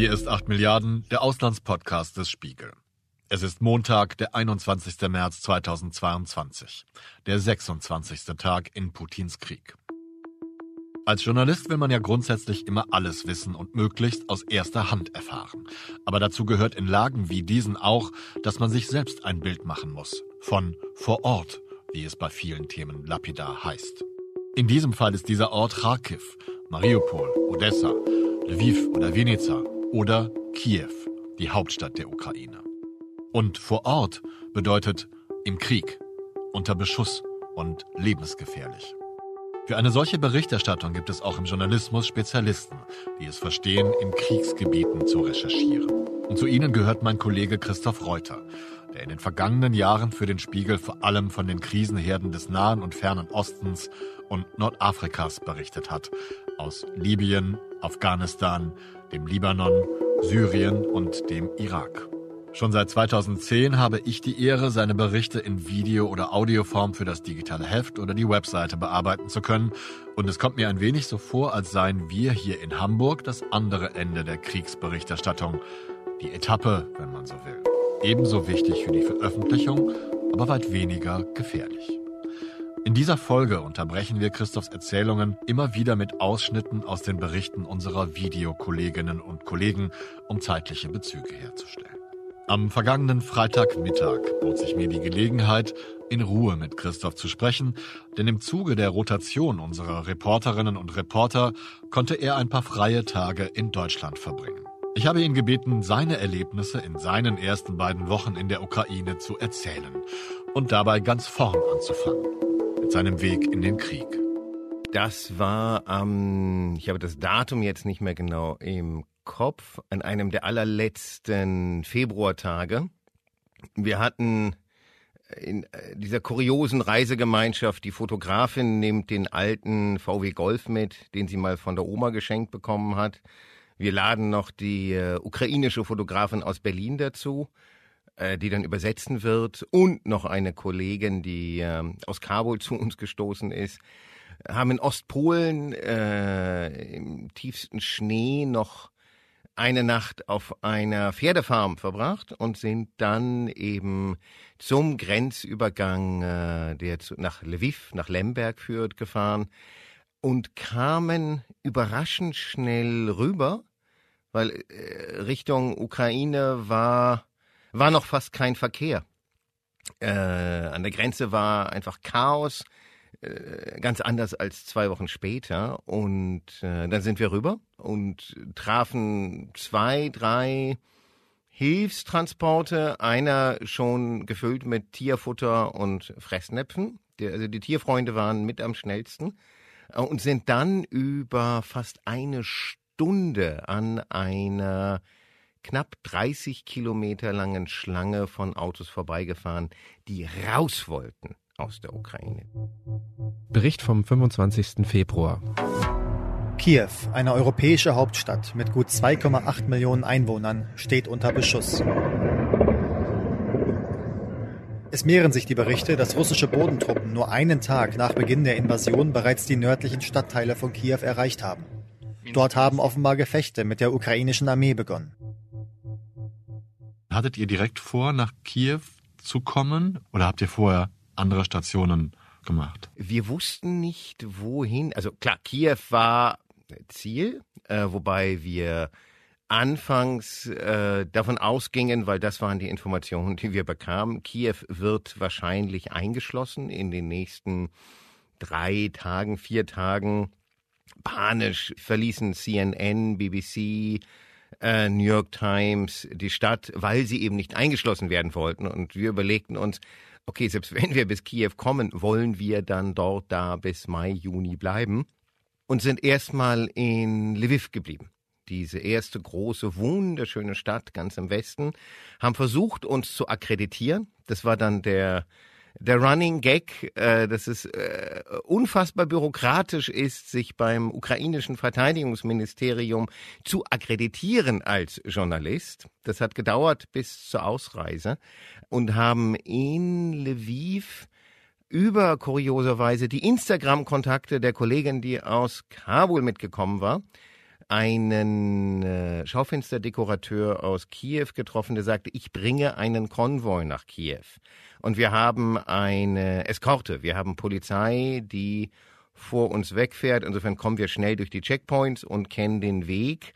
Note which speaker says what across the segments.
Speaker 1: Hier ist 8 Milliarden, der Auslandspodcast des Spiegel. Es ist Montag, der 21. März 2022, der 26. Tag in Putins Krieg. Als Journalist will man ja grundsätzlich immer alles wissen und möglichst aus erster Hand erfahren. Aber dazu gehört in Lagen wie diesen auch, dass man sich selbst ein Bild machen muss. Von vor Ort, wie es bei vielen Themen lapidar heißt. In diesem Fall ist dieser Ort Kharkiv, Mariupol, Odessa, Lviv oder Vinica oder Kiew, die Hauptstadt der Ukraine. Und vor Ort bedeutet im Krieg, unter Beschuss und lebensgefährlich. Für eine solche Berichterstattung gibt es auch im Journalismus Spezialisten, die es verstehen, in Kriegsgebieten zu recherchieren. Und zu ihnen gehört mein Kollege Christoph Reuter, der in den vergangenen Jahren für den Spiegel vor allem von den Krisenherden des Nahen und Fernen Ostens und Nordafrikas berichtet hat, aus Libyen, Afghanistan, dem Libanon, Syrien und dem Irak. Schon seit 2010 habe ich die Ehre, seine Berichte in Video- oder Audioform für das digitale Heft oder die Webseite bearbeiten zu können. Und es kommt mir ein wenig so vor, als seien wir hier in Hamburg das andere Ende der Kriegsberichterstattung. Die Etappe, wenn man so will. Ebenso wichtig für die Veröffentlichung, aber weit weniger gefährlich. In dieser Folge unterbrechen wir Christophs Erzählungen immer wieder mit Ausschnitten aus den Berichten unserer Videokolleginnen und Kollegen, um zeitliche Bezüge herzustellen. Am vergangenen Freitagmittag bot sich mir die Gelegenheit, in Ruhe mit Christoph zu sprechen, denn im Zuge der Rotation unserer Reporterinnen und Reporter konnte er ein paar freie Tage in Deutschland verbringen. Ich habe ihn gebeten, seine Erlebnisse in seinen ersten beiden Wochen in der Ukraine zu erzählen und dabei ganz vorn anzufangen, seinem Weg in den Krieg.
Speaker 2: Das war am, ähm, ich habe das Datum jetzt nicht mehr genau im Kopf, an einem der allerletzten Februartage. Wir hatten in äh, dieser kuriosen Reisegemeinschaft, die Fotografin nimmt den alten VW Golf mit, den sie mal von der Oma geschenkt bekommen hat. Wir laden noch die äh, ukrainische Fotografin aus Berlin dazu, äh, die dann übersetzen wird, und noch eine Kollegin, die äh, aus Kabul zu uns gestoßen ist. Haben in Ostpolen äh, im tiefsten Schnee noch eine Nacht auf einer Pferdefarm verbracht und sind dann eben zum Grenzübergang, äh, der zu, nach Lviv, nach Lemberg führt, gefahren und kamen überraschend schnell rüber weil äh, Richtung Ukraine war, war noch fast kein Verkehr. Äh, an der Grenze war einfach Chaos, äh, ganz anders als zwei Wochen später. Und äh, dann sind wir rüber und trafen zwei, drei Hilfstransporte, einer schon gefüllt mit Tierfutter und Fressnäpfen. Die, also die Tierfreunde waren mit am schnellsten äh, und sind dann über fast eine Stunde Stunde an einer knapp 30 Kilometer langen Schlange von Autos vorbeigefahren, die raus wollten aus der Ukraine.
Speaker 3: Bericht vom 25. Februar.
Speaker 4: Kiew, eine europäische Hauptstadt mit gut 2,8 Millionen Einwohnern, steht unter Beschuss. Es mehren sich die Berichte, dass russische Bodentruppen nur einen Tag nach Beginn der Invasion bereits die nördlichen Stadtteile von Kiew erreicht haben. Dort haben offenbar Gefechte mit der ukrainischen Armee begonnen.
Speaker 1: Hattet ihr direkt vor, nach Kiew zu kommen oder habt ihr vorher andere Stationen gemacht?
Speaker 2: Wir wussten nicht, wohin. Also klar, Kiew war Ziel, äh, wobei wir anfangs äh, davon ausgingen, weil das waren die Informationen, die wir bekamen, Kiew wird wahrscheinlich eingeschlossen in den nächsten drei Tagen, vier Tagen panisch verließen CNN, BBC, äh, New York Times die Stadt, weil sie eben nicht eingeschlossen werden wollten. Und wir überlegten uns, okay, selbst wenn wir bis Kiew kommen, wollen wir dann dort da bis Mai, Juni bleiben und sind erstmal in Lviv geblieben. Diese erste große, wunderschöne Stadt ganz im Westen, haben versucht, uns zu akkreditieren. Das war dann der der Running Gag, äh, dass es äh, unfassbar bürokratisch ist, sich beim ukrainischen Verteidigungsministerium zu akkreditieren als Journalist. Das hat gedauert bis zur Ausreise und haben in Lviv über kurioserweise die Instagram-Kontakte der Kollegin, die aus Kabul mitgekommen war, einen äh, Schaufensterdekorateur aus Kiew getroffen, der sagte, ich bringe einen Konvoi nach Kiew. Und wir haben eine Eskorte, wir haben Polizei, die vor uns wegfährt. Insofern kommen wir schnell durch die Checkpoints und kennen den Weg.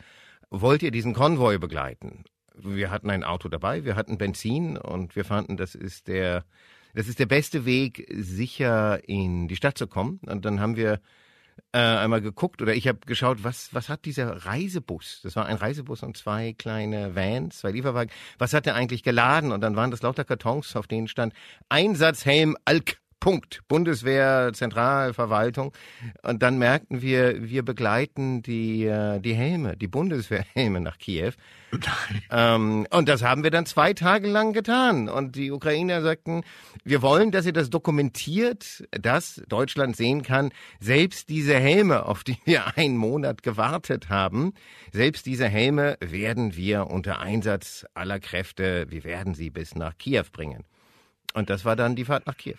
Speaker 2: Wollt ihr diesen Konvoi begleiten? Wir hatten ein Auto dabei, wir hatten Benzin und wir fanden, das ist der, das ist der beste Weg, sicher in die Stadt zu kommen. Und dann haben wir äh, einmal geguckt oder ich habe geschaut, was, was hat dieser Reisebus? Das war ein Reisebus und zwei kleine Vans, zwei Lieferwagen. Was hat der eigentlich geladen? Und dann waren das lauter Kartons, auf denen stand Einsatzhelm Alk. Punkt. Bundeswehr, Zentralverwaltung. Und dann merkten wir, wir begleiten die, äh, die Helme, die Bundeswehrhelme nach Kiew. ähm, und das haben wir dann zwei Tage lang getan. Und die Ukrainer sagten, wir wollen, dass ihr das dokumentiert, dass Deutschland sehen kann, selbst diese Helme, auf die wir einen Monat gewartet haben, selbst diese Helme werden wir unter Einsatz aller Kräfte, wir werden sie bis nach Kiew bringen. Und das war dann die Fahrt nach Kiew.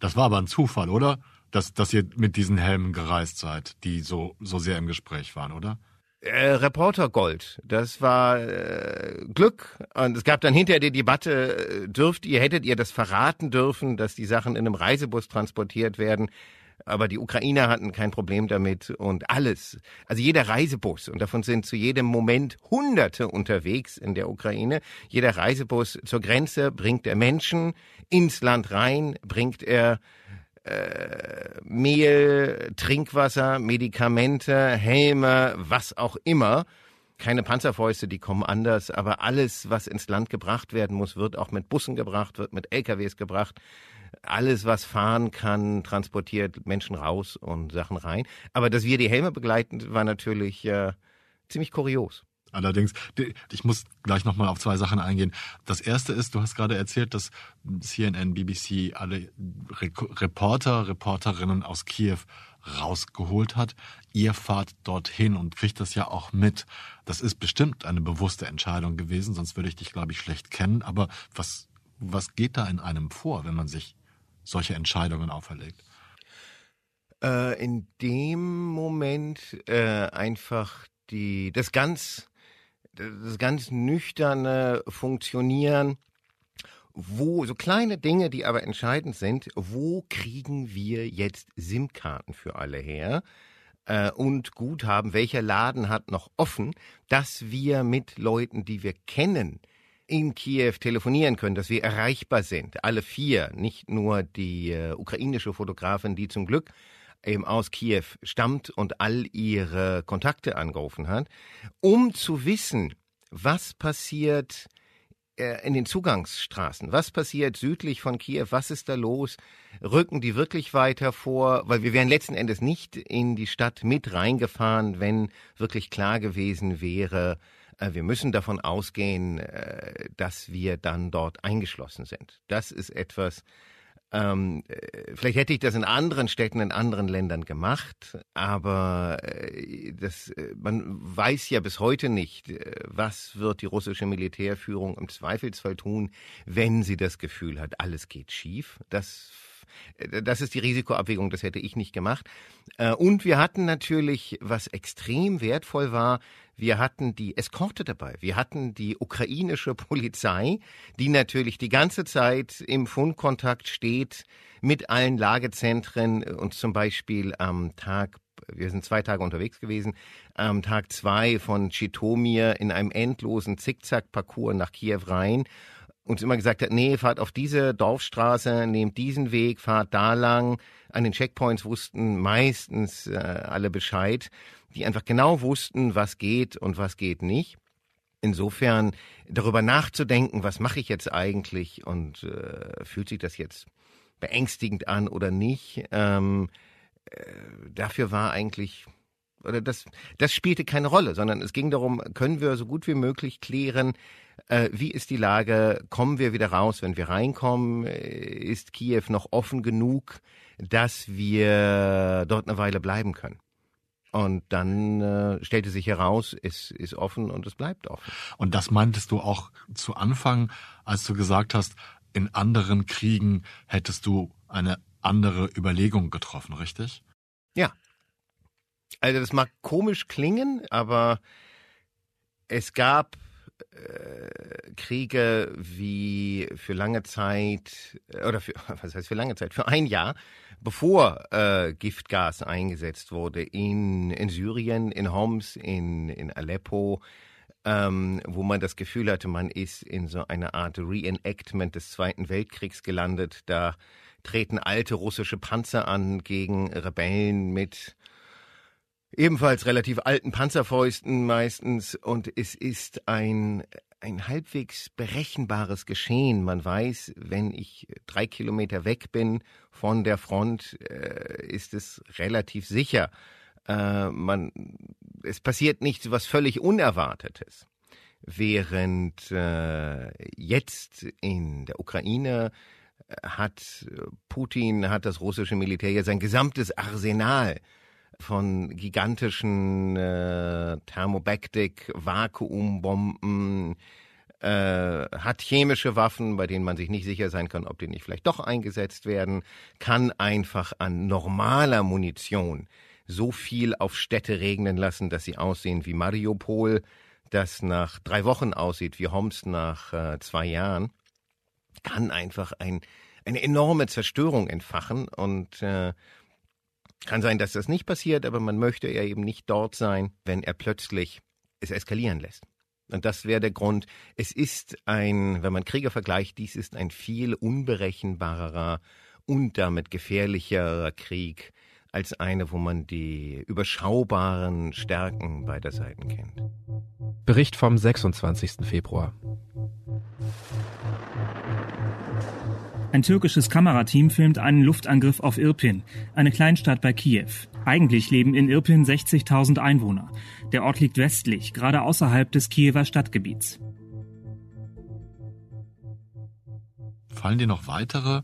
Speaker 1: Das war aber ein Zufall, oder? Dass, dass ihr mit diesen Helmen gereist seid, die so, so sehr im Gespräch waren, oder?
Speaker 2: Äh, Reporter Gold, das war äh, Glück. Und es gab dann hinterher die Debatte, äh, dürft ihr, hättet ihr das verraten dürfen, dass die Sachen in einem Reisebus transportiert werden? Aber die Ukrainer hatten kein Problem damit und alles. Also jeder Reisebus, und davon sind zu jedem Moment Hunderte unterwegs in der Ukraine, jeder Reisebus zur Grenze bringt er Menschen, ins Land rein bringt er äh, Mehl, Trinkwasser, Medikamente, Helme, was auch immer. Keine Panzerfäuste, die kommen anders, aber alles, was ins Land gebracht werden muss, wird auch mit Bussen gebracht, wird mit LKWs gebracht alles, was fahren kann, transportiert Menschen raus und Sachen rein. Aber dass wir die Helme begleiten, war natürlich äh, ziemlich kurios.
Speaker 1: Allerdings, ich muss gleich nochmal auf zwei Sachen eingehen. Das erste ist, du hast gerade erzählt, dass CNN, BBC alle Reporter, Reporterinnen aus Kiew rausgeholt hat. Ihr fahrt dorthin und kriegt das ja auch mit. Das ist bestimmt eine bewusste Entscheidung gewesen, sonst würde ich dich, glaube ich, schlecht kennen. Aber was, was geht da in einem vor, wenn man sich solche Entscheidungen auferlegt?
Speaker 2: Äh, in dem Moment äh, einfach die das ganz das ganz nüchterne Funktionieren, wo so kleine Dinge, die aber entscheidend sind, wo kriegen wir jetzt SIM-Karten für alle her? Äh, und Guthaben, welcher Laden hat noch offen, dass wir mit Leuten, die wir kennen, in Kiew telefonieren können, dass wir erreichbar sind. Alle vier, nicht nur die äh, ukrainische Fotografin, die zum Glück eben aus Kiew stammt und all ihre Kontakte angerufen hat, um zu wissen, was passiert äh, in den Zugangsstraßen. Was passiert südlich von Kiew? Was ist da los? Rücken die wirklich weiter vor? Weil wir wären letzten Endes nicht in die Stadt mit reingefahren, wenn wirklich klar gewesen wäre, wir müssen davon ausgehen, äh, dass wir dann dort eingeschlossen sind. Das ist etwas, ähm, äh, vielleicht hätte ich das in anderen Städten, in anderen Ländern gemacht, aber das, man weiß ja bis heute nicht, was wird die russische Militärführung im Zweifelsfall tun, wenn sie das Gefühl hat, alles geht schief. Das das ist die Risikoabwägung, das hätte ich nicht gemacht. Und wir hatten natürlich, was extrem wertvoll war, wir hatten die Eskorte dabei. Wir hatten die ukrainische Polizei, die natürlich die ganze Zeit im Fundkontakt steht mit allen Lagezentren und zum Beispiel am Tag wir sind zwei Tage unterwegs gewesen, am Tag zwei von Chitomir in einem endlosen Zickzack-Parcours nach Kiew rein uns immer gesagt hat, nee, fahrt auf diese Dorfstraße, nehmt diesen Weg, fahrt da lang. An den Checkpoints wussten meistens äh, alle Bescheid die einfach genau wussten, was geht und was geht nicht. Insofern darüber nachzudenken, was mache ich jetzt eigentlich und äh, fühlt sich das jetzt beängstigend an oder nicht, ähm, äh, dafür war eigentlich oder das, das spielte keine Rolle, sondern es ging darum, können wir so gut wie möglich klären, äh, wie ist die Lage, kommen wir wieder raus, wenn wir reinkommen, äh, ist Kiew noch offen genug, dass wir dort eine Weile bleiben können. Und dann äh, stellte sich heraus, es ist offen und es bleibt offen.
Speaker 1: Und das meintest du auch zu Anfang, als du gesagt hast, in anderen Kriegen hättest du eine andere Überlegung getroffen, richtig?
Speaker 2: Ja. Also das mag komisch klingen, aber es gab äh, Kriege wie für lange Zeit äh, oder für was heißt für lange Zeit? Für ein Jahr bevor äh, Giftgas eingesetzt wurde in in Syrien in Homs in in Aleppo ähm, wo man das Gefühl hatte man ist in so einer Art Reenactment des Zweiten Weltkriegs gelandet. Da treten alte russische Panzer an gegen Rebellen mit ebenfalls relativ alten Panzerfäusten meistens und es ist ein ein halbwegs berechenbares Geschehen. Man weiß, wenn ich drei Kilometer weg bin von der Front, äh, ist es relativ sicher. Äh, man, es passiert nichts was völlig Unerwartetes. Während äh, jetzt in der Ukraine hat Putin, hat das russische Militär ja sein gesamtes Arsenal von gigantischen äh, Thermobactic, Vakuumbomben, äh, hat chemische Waffen, bei denen man sich nicht sicher sein kann, ob die nicht vielleicht doch eingesetzt werden, kann einfach an normaler Munition so viel auf Städte regnen lassen, dass sie aussehen wie Mariupol, das nach drei Wochen aussieht wie Homs nach äh, zwei Jahren, kann einfach ein, eine enorme Zerstörung entfachen und äh, kann sein, dass das nicht passiert, aber man möchte ja eben nicht dort sein, wenn er plötzlich es eskalieren lässt. Und das wäre der Grund. Es ist ein, wenn man Krieger vergleicht, dies ist ein viel unberechenbarerer und damit gefährlicherer Krieg als eine, wo man die überschaubaren Stärken beider Seiten kennt.
Speaker 3: Bericht vom 26. Februar.
Speaker 5: Ein türkisches Kamerateam filmt einen Luftangriff auf Irpin, eine Kleinstadt bei Kiew. Eigentlich leben in Irpin 60.000 Einwohner. Der Ort liegt westlich, gerade außerhalb des Kiewer Stadtgebiets.
Speaker 1: Fallen dir noch weitere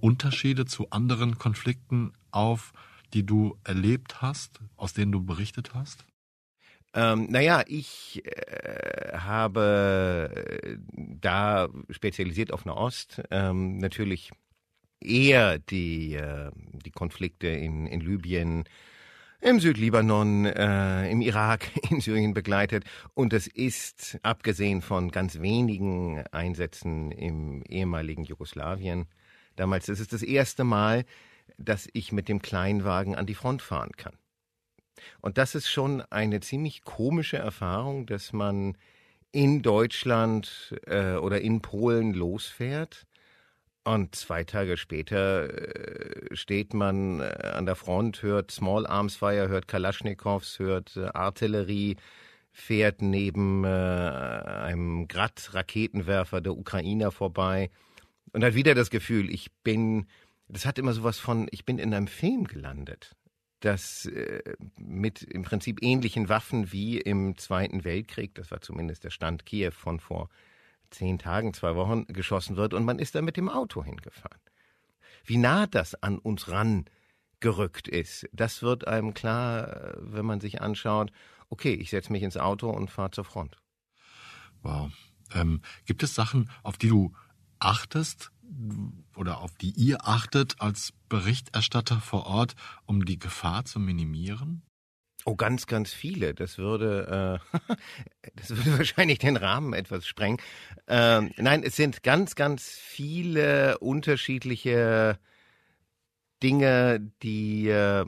Speaker 1: Unterschiede zu anderen Konflikten auf, die du erlebt hast, aus denen du berichtet hast?
Speaker 2: Ähm, naja, ich äh, habe äh, da spezialisiert auf Nahost ähm, natürlich eher die, äh, die Konflikte in, in Libyen, im Südlibanon, äh, im Irak, in Syrien begleitet. Und es ist, abgesehen von ganz wenigen Einsätzen im ehemaligen Jugoslawien, damals, es ist das erste Mal, dass ich mit dem Kleinwagen an die Front fahren kann. Und das ist schon eine ziemlich komische Erfahrung, dass man in Deutschland äh, oder in Polen losfährt und zwei Tage später äh, steht man äh, an der Front, hört Small Arms Fire, hört Kalaschnikows, hört äh, Artillerie, fährt neben äh, einem Grad-Raketenwerfer der Ukrainer vorbei und hat wieder das Gefühl, ich bin, das hat immer sowas von, ich bin in einem Film gelandet das äh, mit im Prinzip ähnlichen Waffen wie im Zweiten Weltkrieg, das war zumindest der Stand Kiew von vor zehn Tagen, zwei Wochen, geschossen wird und man ist da mit dem Auto hingefahren. Wie nah das an uns rangerückt ist, das wird einem klar, wenn man sich anschaut, okay, ich setze mich ins Auto und fahre zur Front.
Speaker 1: Wow. Ähm, gibt es Sachen, auf die du achtest, oder auf die ihr achtet als Berichterstatter vor Ort, um die Gefahr zu minimieren?
Speaker 2: Oh, ganz, ganz viele. Das würde, äh, das würde wahrscheinlich den Rahmen etwas sprengen. Ähm, nein, es sind ganz, ganz viele unterschiedliche Dinge, die, äh,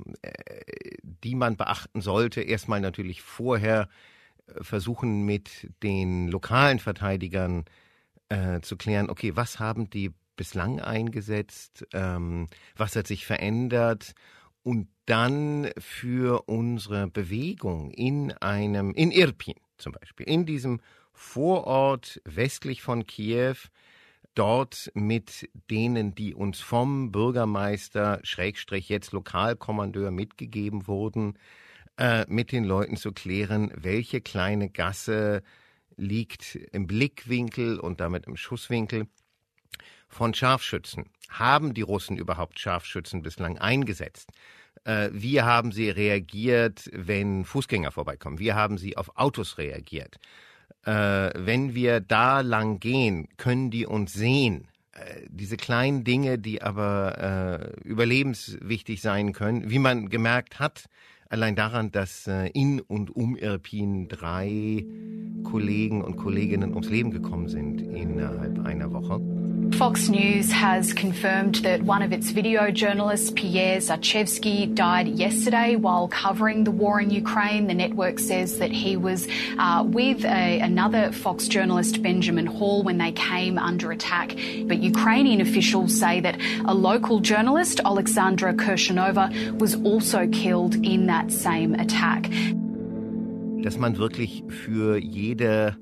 Speaker 2: die man beachten sollte. Erstmal natürlich vorher äh, versuchen mit den lokalen Verteidigern äh, zu klären, okay, was haben die bislang eingesetzt? Ähm, was hat sich verändert? Und dann für unsere Bewegung in einem, in Irpin zum Beispiel, in diesem Vorort westlich von Kiew, dort mit denen, die uns vom Bürgermeister, Schrägstrich jetzt Lokalkommandeur mitgegeben wurden, äh, mit den Leuten zu klären, welche kleine Gasse liegt im Blickwinkel und damit im Schusswinkel von Scharfschützen. Haben die Russen überhaupt Scharfschützen bislang eingesetzt? Äh, wie haben sie reagiert, wenn Fußgänger vorbeikommen? Wie haben sie auf Autos reagiert? Äh, wenn wir da lang gehen, können die uns sehen? Äh, diese kleinen Dinge, die aber überlebenswichtig sein können, wie man gemerkt hat, allein daran, dass in und um Irpin drei Kollegen und Kolleginnen ums Leben gekommen sind innerhalb einer Woche.
Speaker 6: Fox News has confirmed that one of its video journalists, Pierre Zachevsky, died yesterday while covering the war in Ukraine. The network says that he was uh, with a, another Fox journalist, Benjamin Hall, when they came under attack. But Ukrainian officials say that a local journalist, Alexandra Kirshenova, was also killed in that same attack.
Speaker 2: Dass man wirklich für jede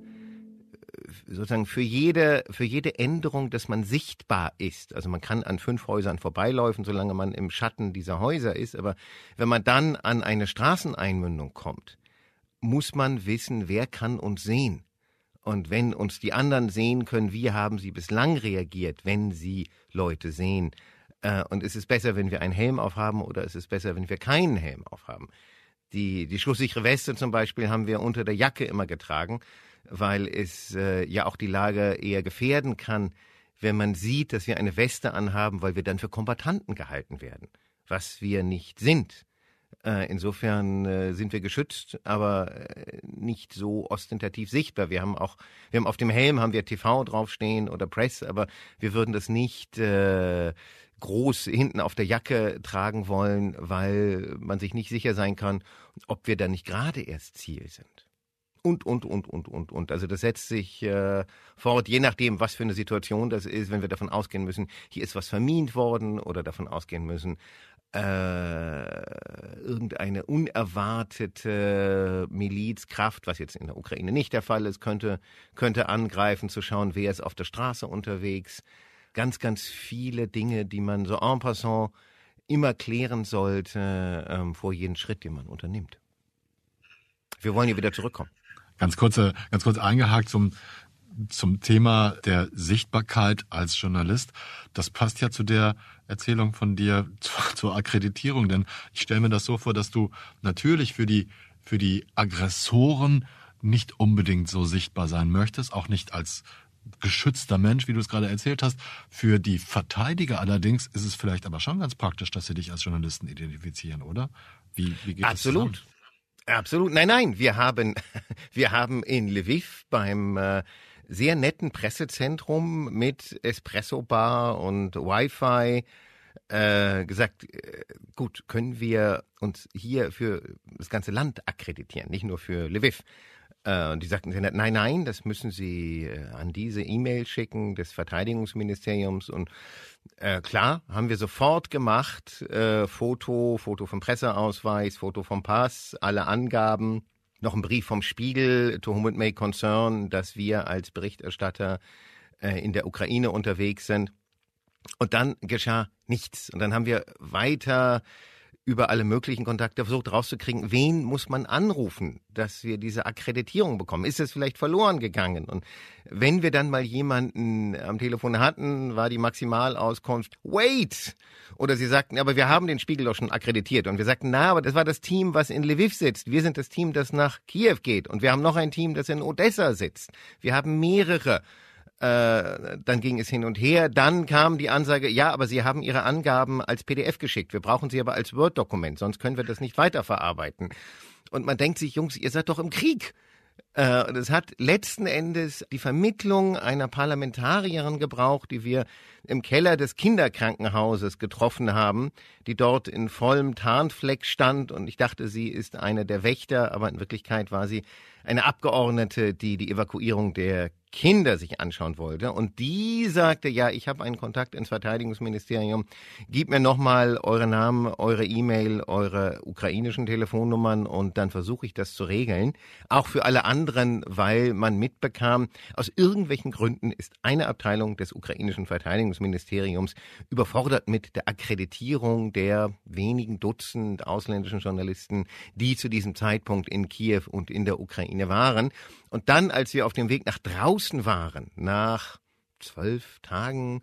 Speaker 2: sozusagen für jede, für jede Änderung, dass man sichtbar ist. Also man kann an fünf Häusern vorbeilaufen, solange man im Schatten dieser Häuser ist. Aber wenn man dann an eine Straßeneinmündung kommt, muss man wissen, wer kann uns sehen. Und wenn uns die anderen sehen können, wie haben sie bislang reagiert, wenn sie Leute sehen. Äh, und ist es besser, wenn wir einen Helm aufhaben oder ist es besser, wenn wir keinen Helm aufhaben? Die, die schlusssichere Weste zum Beispiel haben wir unter der Jacke immer getragen weil es äh, ja auch die Lage eher gefährden kann, wenn man sieht, dass wir eine Weste anhaben, weil wir dann für Kombatanten gehalten werden, was wir nicht sind. Äh, insofern äh, sind wir geschützt, aber äh, nicht so ostentativ sichtbar. Wir haben auch, wir haben auf dem Helm haben wir TV draufstehen oder Press, aber wir würden das nicht äh, groß hinten auf der Jacke tragen wollen, weil man sich nicht sicher sein kann, ob wir da nicht gerade erst Ziel sind und, und, und, und, und, und. Also das setzt sich äh, fort, je nachdem, was für eine Situation das ist, wenn wir davon ausgehen müssen, hier ist was vermint worden oder davon ausgehen müssen, äh, irgendeine unerwartete Milizkraft, was jetzt in der Ukraine nicht der Fall ist, könnte, könnte angreifen, zu schauen, wer ist auf der Straße unterwegs. Ganz, ganz viele Dinge, die man so en passant immer klären sollte ähm, vor jedem Schritt, den man unternimmt. Wir wollen hier wieder zurückkommen.
Speaker 1: Ganz kurze, ganz kurz eingehakt zum, zum Thema der Sichtbarkeit als Journalist. Das passt ja zu der Erzählung von dir zur, Akkreditierung, denn ich stelle mir das so vor, dass du natürlich für die, für die Aggressoren nicht unbedingt so sichtbar sein möchtest, auch nicht als geschützter Mensch, wie du es gerade erzählt hast. Für die Verteidiger allerdings ist es vielleicht aber schon ganz praktisch, dass sie dich als Journalisten identifizieren, oder?
Speaker 2: Wie, wie geht Absolut. Das Absolut. Nein, nein, wir haben, wir haben in Lviv beim äh, sehr netten Pressezentrum mit Espresso-Bar und Wi-Fi äh, gesagt, äh, gut, können wir uns hier für das ganze Land akkreditieren, nicht nur für Lviv. Äh, und die sagten, nein, nein, das müssen Sie äh, an diese E-Mail schicken des Verteidigungsministeriums. Und äh, klar, haben wir sofort gemacht. Äh, Foto, Foto vom Presseausweis, Foto vom Pass, alle Angaben. Noch ein Brief vom Spiegel, to whom it may concern, dass wir als Berichterstatter in der Ukraine unterwegs sind. Und dann geschah nichts. Und dann haben wir weiter über alle möglichen Kontakte versucht rauszukriegen, wen muss man anrufen, dass wir diese Akkreditierung bekommen? Ist es vielleicht verloren gegangen? Und wenn wir dann mal jemanden am Telefon hatten, war die Maximalauskunft, wait! Oder sie sagten, aber wir haben den Spiegel doch schon akkreditiert. Und wir sagten, na, aber das war das Team, was in Lviv sitzt. Wir sind das Team, das nach Kiew geht. Und wir haben noch ein Team, das in Odessa sitzt. Wir haben mehrere. Äh, dann ging es hin und her. Dann kam die Ansage, ja, aber Sie haben Ihre Angaben als PDF geschickt. Wir brauchen sie aber als Word-Dokument, sonst können wir das nicht weiterverarbeiten. Und man denkt sich, Jungs, ihr seid doch im Krieg. Äh, es hat letzten Endes die Vermittlung einer Parlamentarierin gebraucht, die wir im Keller des Kinderkrankenhauses getroffen haben, die dort in vollem Tarnfleck stand und ich dachte, sie ist eine der Wächter, aber in Wirklichkeit war sie eine Abgeordnete, die die Evakuierung der Kinder sich anschauen wollte. Und die sagte, ja, ich habe einen Kontakt ins Verteidigungsministerium. Gib mir nochmal eure Namen, eure E-Mail, eure ukrainischen Telefonnummern und dann versuche ich das zu regeln. Auch für alle anderen, weil man mitbekam, aus irgendwelchen Gründen ist eine Abteilung des ukrainischen Verteidigungsministeriums überfordert mit der Akkreditierung der wenigen Dutzend ausländischen Journalisten, die zu diesem Zeitpunkt in Kiew und in der Ukraine waren. Und dann, als wir auf dem Weg nach draußen waren, nach zwölf Tagen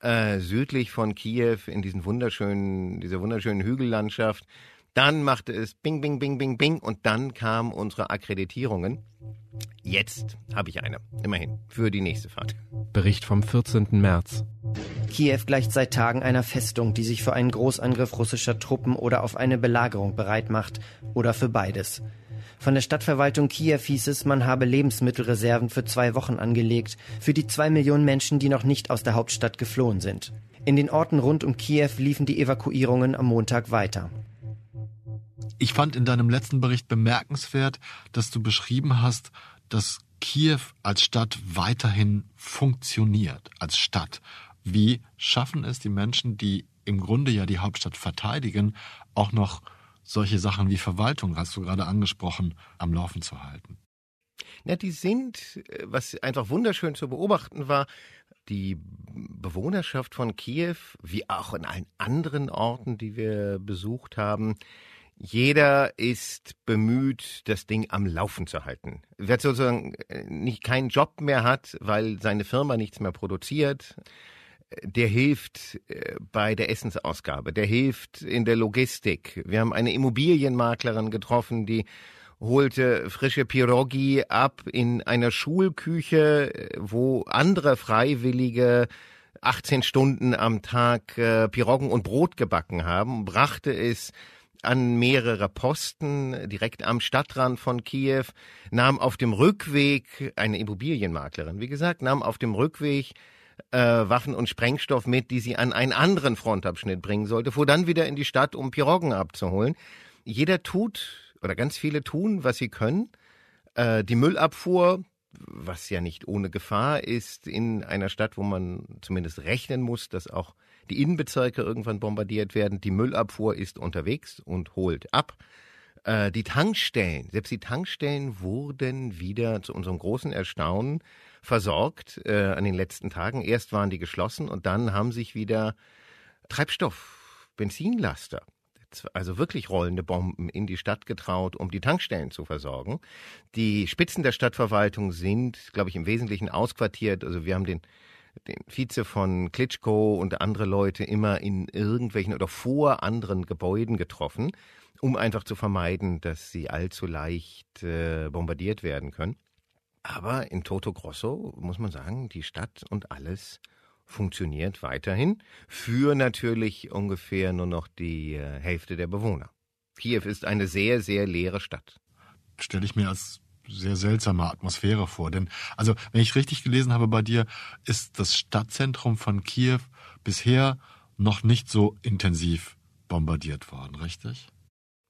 Speaker 2: äh, südlich von Kiew in diesen wunderschönen, dieser wunderschönen Hügellandschaft, Dann machte es Bing, Bing, Bing, Bing, Bing und dann kamen unsere Akkreditierungen. Jetzt habe ich eine, immerhin, für die nächste Fahrt.
Speaker 3: Bericht vom 14. März.
Speaker 7: Kiew gleicht seit Tagen einer Festung, die sich für einen Großangriff russischer Truppen oder auf eine Belagerung bereit macht oder für beides. Von der Stadtverwaltung Kiew hieß es, man habe Lebensmittelreserven für zwei Wochen angelegt, für die zwei Millionen Menschen, die noch nicht aus der Hauptstadt geflohen sind. In den Orten rund um Kiew liefen die Evakuierungen am Montag weiter.
Speaker 1: Ich fand in deinem letzten Bericht bemerkenswert, dass du beschrieben hast, dass Kiew als Stadt weiterhin funktioniert, als Stadt. Wie schaffen es die Menschen, die im Grunde ja die Hauptstadt verteidigen, auch noch solche Sachen wie Verwaltung, hast du gerade angesprochen, am Laufen zu halten?
Speaker 2: Na, die sind, äh, was einfach wunderschön zu beobachten war, die Bewohnerschaft von Kiew, wie auch in allen anderen Orten, die wir besucht haben, jeder ist bemüht, das Ding am Laufen zu halten. Wer sozusagen äh, nicht keinen Job mehr hat, weil seine Firma nichts mehr produziert, der hilft äh, bei der Essensausgabe, der hilft in der Logistik. Wir haben eine Immobilienmaklerin getroffen, die holte frische Pirogi ab in einer Schulküche, äh, wo andere Freiwillige 18 Stunden am Tag äh, Piroggen und Brot gebacken haben, brachte es an mehrere Posten direkt am Stadtrand von Kiew, nahm auf dem Rückweg, eine Immobilienmaklerin, wie gesagt, nahm auf dem Rückweg äh, Waffen und Sprengstoff mit, die sie an einen anderen Frontabschnitt bringen sollte, fuhr dann wieder in die Stadt, um Piroggen abzuholen. Jeder tut, oder ganz viele tun, was sie können. Äh, die Müllabfuhr, was ja nicht ohne Gefahr ist, in einer Stadt, wo man zumindest rechnen muss, dass auch die Innenbezirke irgendwann bombardiert werden. Die Müllabfuhr ist unterwegs und holt ab. Äh, die Tankstellen, selbst die Tankstellen wurden wieder zu unserem großen Erstaunen versorgt äh, an den letzten Tagen. Erst waren die geschlossen und dann haben sich wieder Treibstoff, Benzinlaster, also wirklich rollende Bomben in die Stadt getraut, um die Tankstellen zu versorgen. Die Spitzen der Stadtverwaltung sind, glaube ich, im Wesentlichen ausquartiert. Also wir haben den den Vize von Klitschko und andere Leute immer in irgendwelchen oder vor anderen Gebäuden getroffen, um einfach zu vermeiden, dass sie allzu leicht äh, bombardiert werden können. Aber in Toto Grosso muss man sagen, die Stadt und alles funktioniert weiterhin für natürlich ungefähr nur noch die äh, Hälfte der Bewohner. Kiew ist eine sehr, sehr leere Stadt.
Speaker 1: Stelle ich mir als sehr seltsame Atmosphäre vor. Denn, also, wenn ich richtig gelesen habe bei dir, ist das Stadtzentrum von Kiew bisher noch nicht so intensiv bombardiert worden, richtig?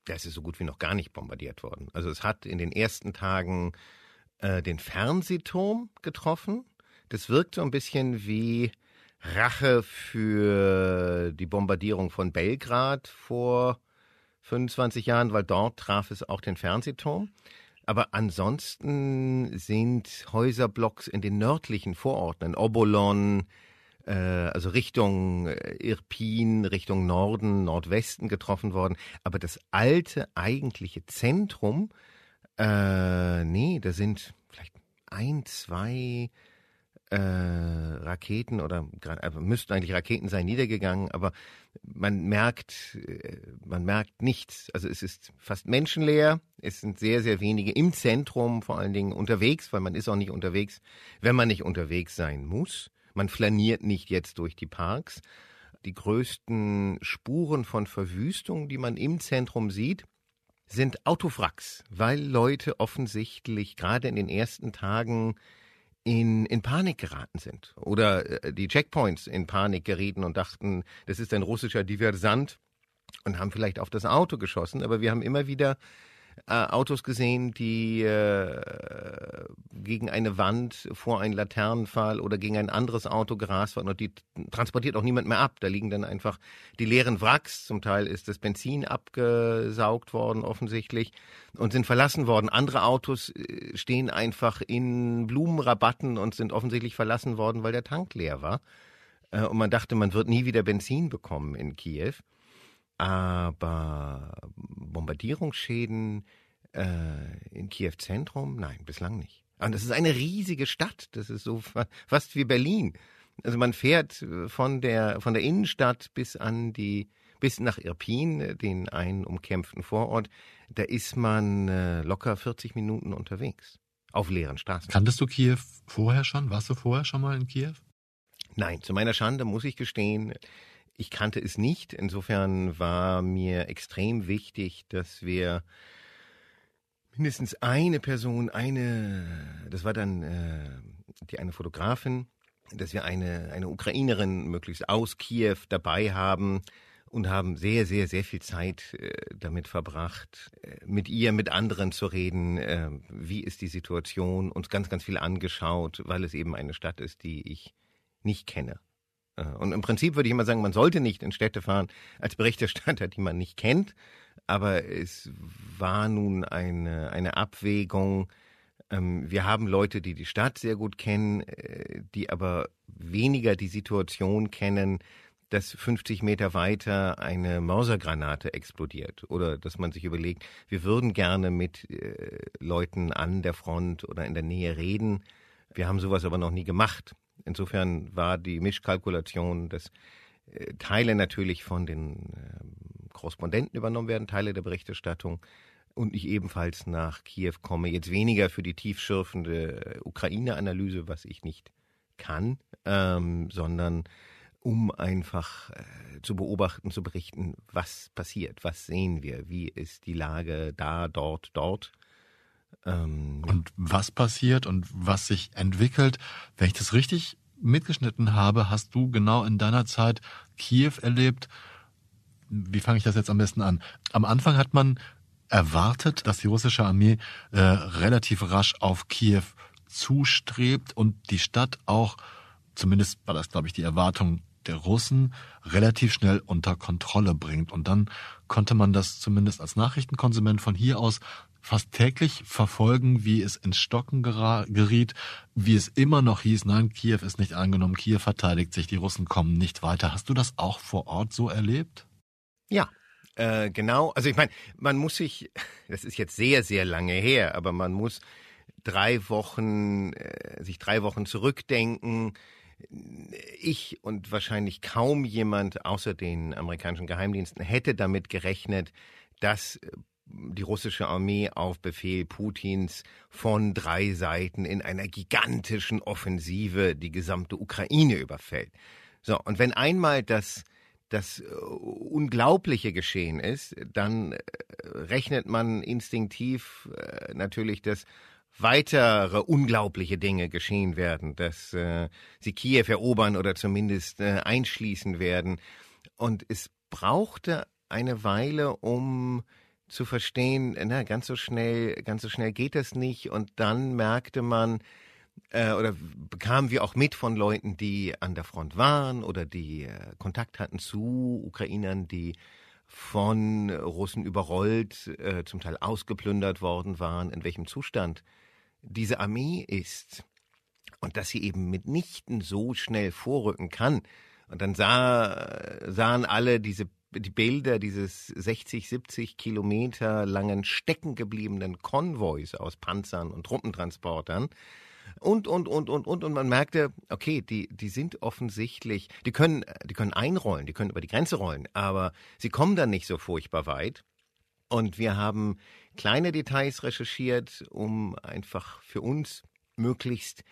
Speaker 2: Das ist so gut wie noch gar nicht bombardiert worden. Also es hat in den ersten Tagen äh, den Fernsehturm getroffen. Das wirkt so ein bisschen wie Rache für die Bombardierung von Belgrad vor 25 Jahren, weil dort traf es auch den Fernsehturm. Aber ansonsten sind Häuserblocks in den nördlichen Vororten, in Obolon, äh, also Richtung äh, Irpin, Richtung Norden, Nordwesten getroffen worden. Aber das alte eigentliche Zentrum äh, nee, da sind vielleicht ein, zwei äh, Raketen oder also müssten eigentlich Raketen sein niedergegangen, aber man merkt, äh, man merkt nichts. Also es ist fast menschenleer. Es sind sehr, sehr wenige im Zentrum vor allen Dingen unterwegs, weil man ist auch nicht unterwegs, wenn man nicht unterwegs sein muss. Man flaniert nicht jetzt durch die Parks. Die größten Spuren von Verwüstung, die man im Zentrum sieht, sind Autowracks, weil Leute offensichtlich gerade in den ersten Tagen in, in Panik geraten sind oder äh, die Checkpoints in Panik gerieten und dachten, das ist ein russischer Diversant und haben vielleicht auf das Auto geschossen. Aber wir haben immer wieder äh, Autos gesehen, die äh, gegen eine Wand vor einen Laternenpfahl oder gegen ein anderes Auto gerast waren und die transportiert auch niemand mehr ab. Da liegen dann einfach die leeren Wracks. Zum Teil ist das Benzin abgesaugt worden offensichtlich und sind verlassen worden. Andere Autos äh, stehen einfach in Blumenrabatten und sind offensichtlich verlassen worden, weil der Tank leer war. Äh, und man dachte, man wird nie wieder Benzin bekommen in Kiew. Aber Bombardierungsschäden äh, in Kiew Zentrum? Nein, bislang nicht. Und das ist eine riesige Stadt. Das ist so fast wie Berlin. Also man fährt von der, von der Innenstadt bis an die bis nach Irpin, den einen umkämpften Vorort, da ist man äh, locker 40 Minuten unterwegs. Auf leeren Straßen.
Speaker 1: Kanntest du Kiew vorher schon? Warst du vorher schon mal in Kiew?
Speaker 2: Nein, zu meiner Schande muss ich gestehen, ich kannte es nicht. Insofern war mir extrem wichtig, dass wir mindestens eine Person, eine, das war dann äh, die eine Fotografin, dass wir eine, eine Ukrainerin möglichst aus Kiew dabei haben und haben sehr, sehr, sehr viel Zeit äh, damit verbracht, äh, mit ihr, mit anderen zu reden. Äh, wie ist die Situation? Uns ganz, ganz viel angeschaut, weil es eben eine Stadt ist, die ich nicht kenne. Äh, und im Prinzip würde ich immer sagen, man sollte nicht in Städte fahren als Berichterstatter, die man nicht kennt, aber es war nun eine, eine Abwägung. Ähm, wir haben Leute, die die Stadt sehr gut kennen, äh, die aber weniger die Situation kennen, dass 50 Meter weiter eine Mörsergranate explodiert oder dass man sich überlegt, wir würden gerne mit äh, Leuten an der Front oder in der Nähe reden. Wir haben sowas aber noch nie gemacht. Insofern war die Mischkalkulation, dass äh, Teile natürlich von den Korrespondenten übernommen werden, Teile der Berichterstattung und ich ebenfalls nach Kiew komme. Jetzt weniger für die tiefschürfende Ukraine-Analyse, was ich nicht kann, ähm, sondern um einfach äh, zu beobachten, zu berichten, was passiert, was sehen wir, wie ist die Lage da, dort, dort.
Speaker 1: Ähm, und was passiert und was sich entwickelt, wenn ich das richtig mitgeschnitten habe, hast du genau in deiner Zeit Kiew erlebt. Wie fange ich das jetzt am besten an? Am Anfang hat man erwartet, dass die russische Armee äh, relativ rasch auf Kiew zustrebt und die Stadt auch, zumindest war das, glaube ich, die Erwartung der Russen, relativ schnell unter Kontrolle bringt. Und dann konnte man das zumindest als Nachrichtenkonsument von hier aus fast täglich verfolgen, wie es ins Stocken geriet, wie es immer noch hieß, nein, Kiew ist nicht angenommen, Kiew verteidigt sich, die Russen kommen nicht weiter. Hast du das auch vor Ort so erlebt?
Speaker 2: Ja, äh, genau. Also ich meine, man muss sich, das ist jetzt sehr, sehr lange her, aber man muss drei Wochen, äh, sich drei Wochen zurückdenken. Ich und wahrscheinlich kaum jemand außer den amerikanischen Geheimdiensten hätte damit gerechnet, dass äh, die russische Armee auf Befehl Putins von drei Seiten in einer gigantischen Offensive die gesamte Ukraine überfällt. So, und wenn einmal das das äh, Unglaubliche geschehen ist, dann äh, rechnet man instinktiv natürlich, dass weitere unglaubliche Dinge geschehen werden, dass äh, sie Kiew erobern oder zumindest äh, einschließen werden. Und es brauchte eine Weile, um zu verstehen, na, ganz so schnell, ganz so schnell geht das nicht. Und dann merkte man, äh, oder bekamen wir auch mit von Leuten, die an der Front waren oder die äh, Kontakt hatten zu Ukrainern, die von Russen überrollt, äh, zum Teil ausgeplündert worden waren, in welchem Zustand diese Armee ist und dass sie eben mitnichten so schnell vorrücken kann. Und dann sah, sahen alle diese die Bilder dieses 60, 70 Kilometer langen steckengebliebenen Konvois aus Panzern und Truppentransportern, und, und, und, und, und. Und man merkte, okay, die, die sind offensichtlich, die können, die können einrollen, die können über die Grenze rollen, aber sie kommen dann nicht so furchtbar weit. Und wir haben kleine Details recherchiert, um einfach für uns möglichst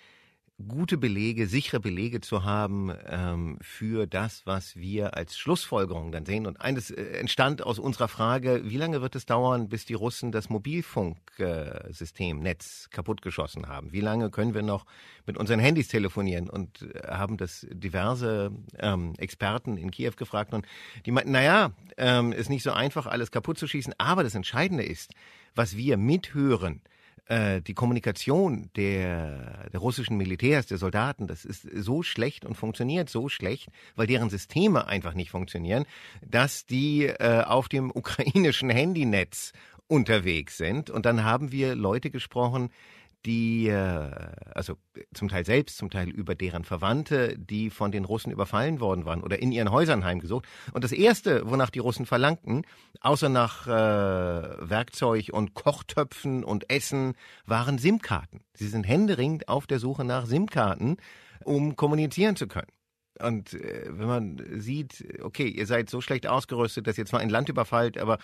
Speaker 2: gute Belege, sichere Belege zu haben ähm, für das, was wir als Schlussfolgerung dann sehen. Und eines äh, entstand aus unserer Frage, wie lange wird es dauern, bis die Russen das Mobilfunksystem, äh, kaputtgeschossen haben? Wie lange können wir noch mit unseren Handys telefonieren? Und äh, haben das diverse ähm, Experten in Kiew gefragt und die meinten, naja, ähm, ist nicht so einfach, alles kaputt zu schießen, aber das Entscheidende ist, was wir mithören, äh, die Kommunikation der, der russischen Militärs, der Soldaten, das ist so schlecht und funktioniert so schlecht, weil deren Systeme einfach nicht funktionieren, dass die äh, auf dem ukrainischen Handynetz unterwegs sind. Und dann haben wir Leute gesprochen, die, äh, also zum Teil selbst, zum Teil über deren Verwandte, die von den Russen überfallen worden waren oder in ihren Häusern heimgesucht. Und das Erste, wonach die Russen verlangten, außer nach äh, Werkzeug und Kochtöpfen und Essen, waren SIM-Karten. Sie sind händeringend auf der Suche nach SIM-Karten, um kommunizieren zu können. Und äh, wenn man sieht, okay, ihr seid so schlecht ausgerüstet, dass ihr zwar ein Land überfallt, aber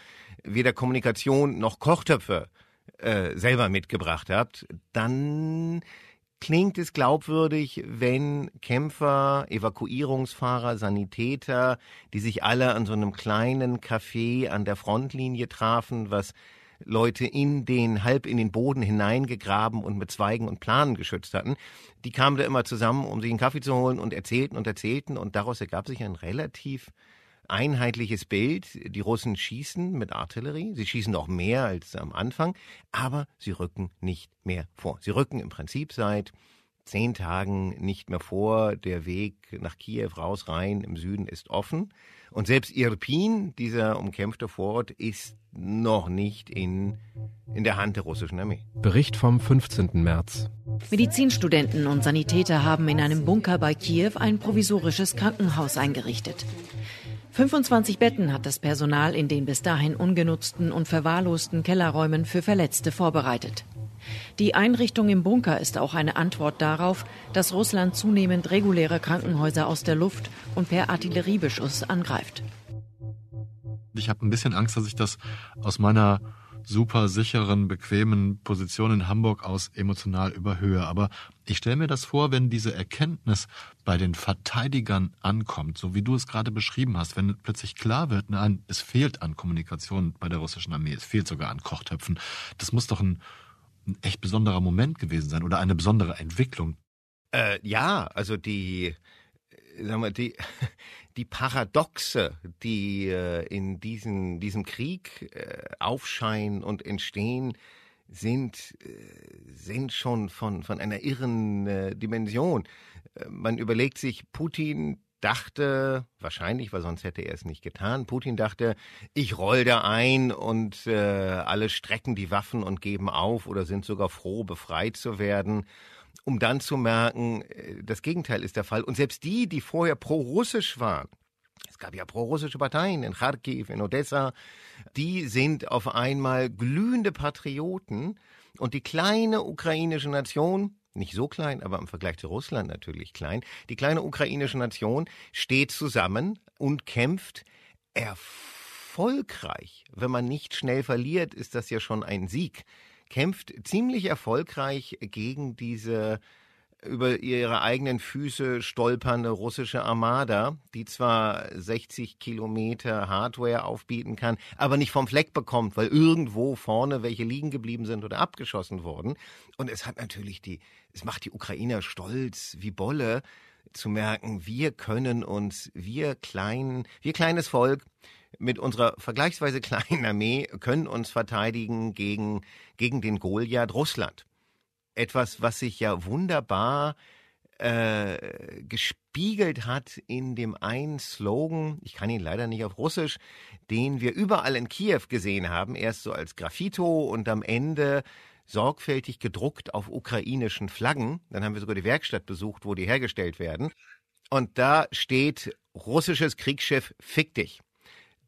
Speaker 2: weder Kommunikation noch Kochtöpfe äh, selber mitgebracht habt, dann klingt es glaubwürdig, wenn Kämpfer, Evakuierungsfahrer, Sanitäter, die sich alle an so einem kleinen Café an der Frontlinie trafen, was Leute in den, halb in den Boden hineingegraben und mit Zweigen und Planen geschützt hatten. Die kamen da immer zusammen, um sich einen Kaffee zu holen und erzählten und erzählten und daraus ergab sich ein relativ einheitliches Bild. Die Russen schießen mit Artillerie, sie schießen auch mehr als am Anfang, aber sie rücken nicht mehr vor. Sie rücken im Prinzip seit zehn Tagen nicht mehr vor. Der Weg nach Kiew raus, rein im Süden ist offen. Und selbst Irpin, dieser umkämpfte Vorort, ist noch nicht in, in der Hand der russischen Armee.
Speaker 3: Bericht vom 15. März.
Speaker 8: Medizinstudenten und Sanitäter haben in einem Bunker bei Kiew ein provisorisches Krankenhaus eingerichtet. 25 Betten hat das Personal in den bis dahin ungenutzten und verwahrlosten Kellerräumen für Verletzte vorbereitet. Die Einrichtung im Bunker ist auch eine Antwort darauf, dass Russland zunehmend reguläre Krankenhäuser aus der Luft und per Artilleriebeschuss angreift.
Speaker 1: Ich habe ein bisschen Angst, dass ich das aus meiner super sicheren, bequemen Position in Hamburg aus emotional überhöhe. Aber ich stelle mir das vor, wenn diese Erkenntnis bei den Verteidigern ankommt, so wie du es gerade beschrieben hast, wenn plötzlich klar wird, nein, es fehlt an Kommunikation bei der russischen Armee, es fehlt sogar an Kochtöpfen. Das muss doch ein, ein echt besonderer Moment gewesen sein oder eine besondere Entwicklung.
Speaker 2: Äh, ja, also die, sagen wir, die, die Paradoxe, die äh, in diesen, diesem Krieg äh, aufscheinen und entstehen, sind, äh, sind schon von, von einer irren Dimension. Man überlegt sich, Putin dachte, wahrscheinlich, weil sonst hätte er es nicht getan, Putin dachte, ich roll da ein und alle strecken die Waffen und geben auf oder sind sogar froh, befreit zu werden um dann zu merken, äh, das Gegenteil ist der Fall. Und selbst die, die vorher pro-russisch waren, es gab ja pro-russische Parteien in Kharkiv, in Odessa, die sind auf einmal glühende Patrioten und die kleine ukrainische Nation, nicht so klein, aber im Vergleich zu Russland natürlich klein, die kleine ukrainische Nation steht zusammen und kämpft erfolgreich. Wenn man nicht schnell verliert, ist das ja schon ein Sieg kämpft ziemlich erfolgreich gegen diese über ihre eigenen Füße stolpernde russische Armada, die zwar 60 Kilometer Hardware aufbieten kann, aber nicht vom Fleck bekommt, weil irgendwo vorne welche liegen geblieben sind oder abgeschossen wurden. Und es hat natürlich die, es macht die Ukrainer stolz wie Bolle zu merken, wir können uns, wir klein, wir kleines Volk, mit unserer vergleichsweise kleinen Armee können uns verteidigen gegen, gegen den Goliath Russland. Etwas, was sich ja wunderbar äh, gespiegelt hat in dem einen Slogan, ich kann ihn leider nicht auf Russisch, den wir überall in Kiew gesehen haben, erst so als Graffito und am Ende sorgfältig gedruckt auf ukrainischen Flaggen. Dann haben wir sogar die Werkstatt besucht, wo die hergestellt werden. Und da steht russisches Kriegsschiff Fick dich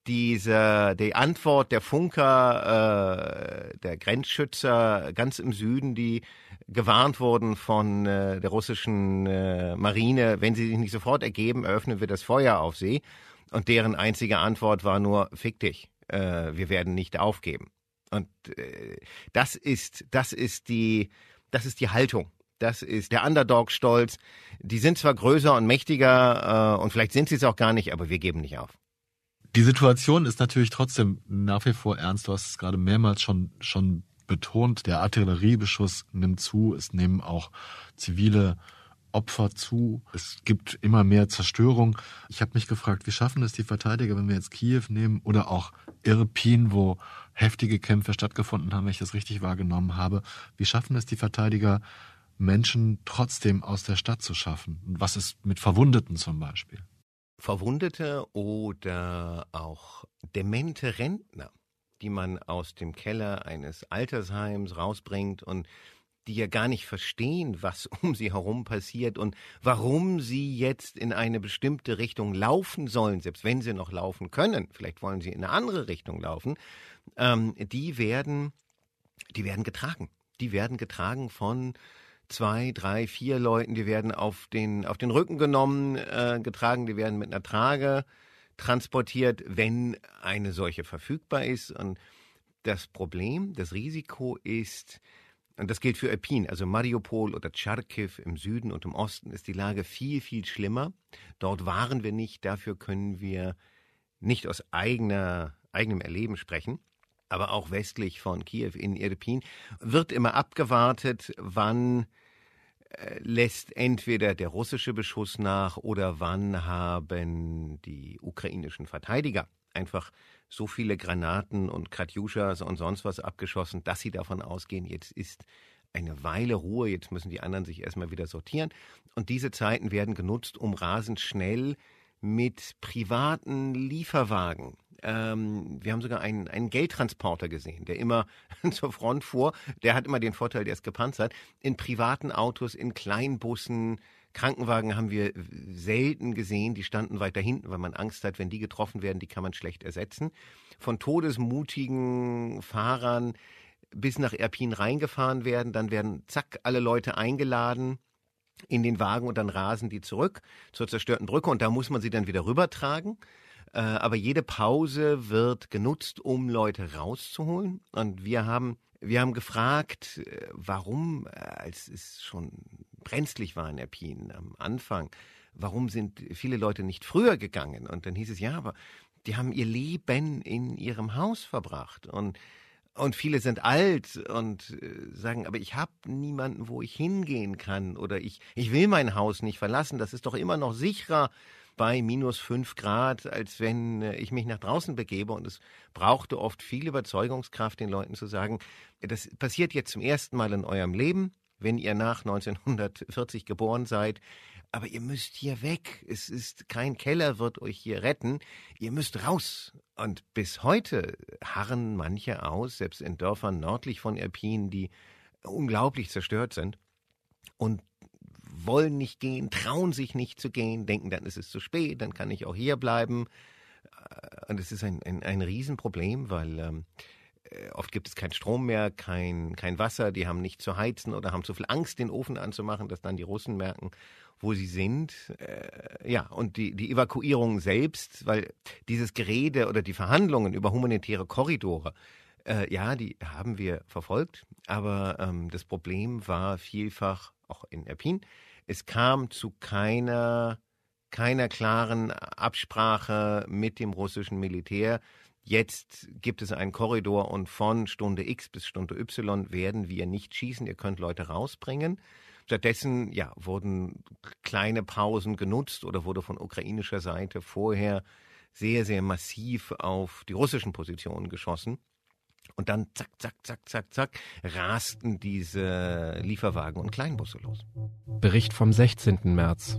Speaker 2: diese, die Antwort der Funker, äh, der Grenzschützer ganz im Süden, die gewarnt wurden von äh, der russischen äh, Marine, wenn sie sich nicht sofort ergeben, eröffnen wir das Feuer auf sie. Und deren einzige Antwort war nur, fick dich, äh, wir werden nicht aufgeben. Und äh, das ist, das ist die, das ist die Haltung. Das ist der Underdog-Stolz. Die sind zwar größer und mächtiger äh, und vielleicht sind sie es auch gar nicht, aber wir geben nicht auf.
Speaker 1: Die Situation ist natürlich trotzdem nach wie vor ernst. Du hast es gerade mehrmals schon, schon betont. Der Artilleriebeschuss nimmt zu. Es nehmen auch zivile Opfer zu. Es gibt immer mehr Zerstörung. Ich habe mich gefragt, wie schaffen es die Verteidiger, wenn wir jetzt Kiew nehmen oder auch Irpin, wo heftige Kämpfe stattgefunden haben, wenn ich das richtig wahrgenommen habe. Wie schaffen es die Verteidiger, Menschen trotzdem aus der Stadt zu schaffen? Was ist mit Verwundeten zum Beispiel?
Speaker 2: Verwundete oder auch demente Rentner, die man aus dem Keller eines Altersheims rausbringt und die ja gar nicht verstehen, was um sie herum passiert und warum sie jetzt in eine bestimmte Richtung laufen sollen, selbst wenn sie noch laufen können. Vielleicht wollen sie in eine andere Richtung laufen. Ähm, die werden, die werden getragen. Die werden getragen von zwei, drei, vier Leuten, die werden auf den, auf den Rücken genommen, äh, getragen, die werden mit einer Trage transportiert, wenn eine solche verfügbar ist. Und das Problem, das Risiko ist, und das gilt für Irpin, also Mariupol oder Charkiw im Süden und im Osten ist die Lage viel, viel schlimmer. Dort waren wir nicht, dafür können wir nicht aus eigener, eigenem Erleben sprechen. Aber auch westlich von Kiew in Irpin wird immer abgewartet, wann äh, lässt entweder der russische Beschuss nach oder wann haben die ukrainischen Verteidiger einfach so viele Granaten und Katjuschas und sonst was abgeschossen, dass sie davon ausgehen, jetzt ist eine Weile Ruhe, jetzt müssen die anderen sich erstmal wieder sortieren. Und diese Zeiten werden genutzt, um rasend schnell mit privaten Lieferwagen. Ähm, wir haben sogar einen, einen Geldtransporter gesehen, der immer zur Front fuhr. Der hat immer den Vorteil, der ist gepanzert. In privaten Autos, in Kleinbussen, Krankenwagen haben wir selten gesehen, die standen weiter hinten, weil man Angst hat, wenn die getroffen werden, die kann man schlecht ersetzen. Von todesmutigen Fahrern bis nach Erpin reingefahren werden, dann werden zack alle Leute eingeladen in den Wagen und dann rasen die zurück zur zerstörten Brücke und da muss man sie dann wieder rübertragen. Äh, aber jede Pause wird genutzt, um Leute rauszuholen. Und wir haben, wir haben gefragt, äh, warum, äh, als es schon brenzlig war in Erpin am Anfang, warum sind viele Leute nicht früher gegangen? Und dann hieß es, ja, aber die haben ihr Leben in ihrem Haus verbracht. Und und viele sind alt und sagen, aber ich habe niemanden, wo ich hingehen kann oder ich, ich will mein Haus nicht verlassen. Das ist doch immer noch sicherer bei minus fünf Grad, als wenn äh, ich mich nach draußen begebe. Und es brauchte oft viel Überzeugungskraft, den Leuten zu sagen, das passiert jetzt zum ersten Mal in eurem Leben, wenn ihr nach 1940 geboren seid aber ihr müsst hier weg. Es ist kein Keller wird euch hier retten. Ihr müsst raus. Und bis heute harren manche aus, selbst in Dörfern nördlich von Erpin, die unglaublich zerstört sind und wollen nicht gehen, trauen sich nicht zu gehen, denken, dann ist es zu spät, dann kann ich auch hier bleiben. Äh, und es ist ein, ein, ein Riesenproblem, weil ähm, äh, oft gibt es keinen Strom mehr, kein, kein Wasser, die haben nicht zu heizen oder haben zu viel Angst, den Ofen anzumachen, dass dann die Russen merken, wo sie sind. Äh, ja, und die, die Evakuierung selbst, weil dieses Gerede oder die Verhandlungen über humanitäre Korridore, äh, ja, die haben wir verfolgt, aber ähm, das Problem war vielfach, auch in Erpin, es kam zu keiner, keiner klaren Absprache mit dem russischen Militär. Jetzt gibt es einen Korridor und von Stunde X bis Stunde Y werden wir nicht schießen. Ihr könnt Leute rausbringen. Stattdessen ja, wurden kleine Pausen genutzt oder wurde von ukrainischer Seite vorher sehr, sehr massiv auf die russischen Positionen geschossen. Und dann zack, zack, zack, zack, zack, rasten diese Lieferwagen und Kleinbusse los.
Speaker 3: Bericht vom 16. März.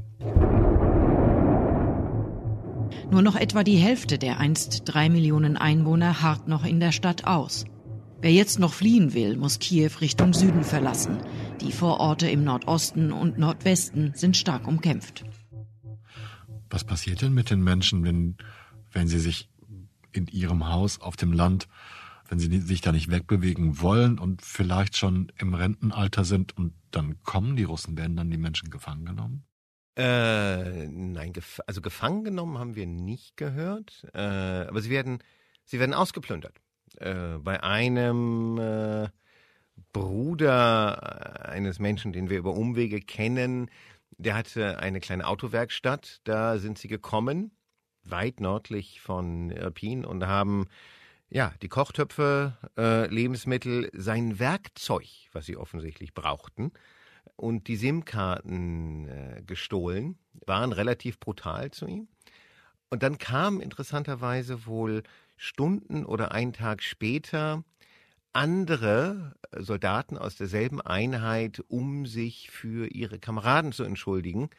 Speaker 8: Nur noch etwa die Hälfte der einst drei Millionen Einwohner harrt noch in der Stadt aus. Wer jetzt noch fliehen will, muss Kiew Richtung Süden verlassen. Die Vororte im Nordosten und Nordwesten sind stark umkämpft.
Speaker 1: Was passiert denn mit den Menschen, wenn, wenn sie sich in ihrem Haus auf dem Land, wenn sie sich da nicht wegbewegen wollen und vielleicht schon im Rentenalter sind und dann kommen die Russen, werden dann die Menschen gefangen genommen?
Speaker 2: Äh, nein, gef also gefangen genommen haben wir nicht gehört, äh, aber sie werden, sie werden ausgeplündert. Äh, bei einem äh, Bruder eines Menschen, den wir über Umwege kennen, der hatte eine kleine Autowerkstatt. Da sind sie gekommen, weit nördlich von Irpin und haben ja die Kochtöpfe, äh, Lebensmittel, sein Werkzeug, was sie offensichtlich brauchten, und die SIM-Karten äh, gestohlen, waren relativ brutal zu ihm. Und dann kam interessanterweise wohl Stunden oder einen Tag später andere Soldaten aus derselben Einheit, um sich für ihre Kameraden zu entschuldigen,